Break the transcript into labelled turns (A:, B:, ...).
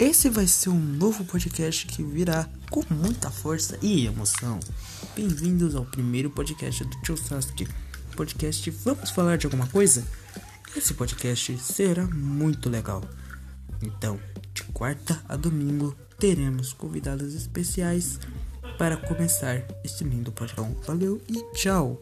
A: Esse vai ser um novo podcast que virá com muita força e emoção. Bem-vindos ao primeiro podcast do Tio Sasuke. Podcast Vamos Falar de Alguma Coisa? Esse podcast será muito legal. Então, de quarta a domingo, teremos convidados especiais para começar este lindo podcast. Valeu e tchau!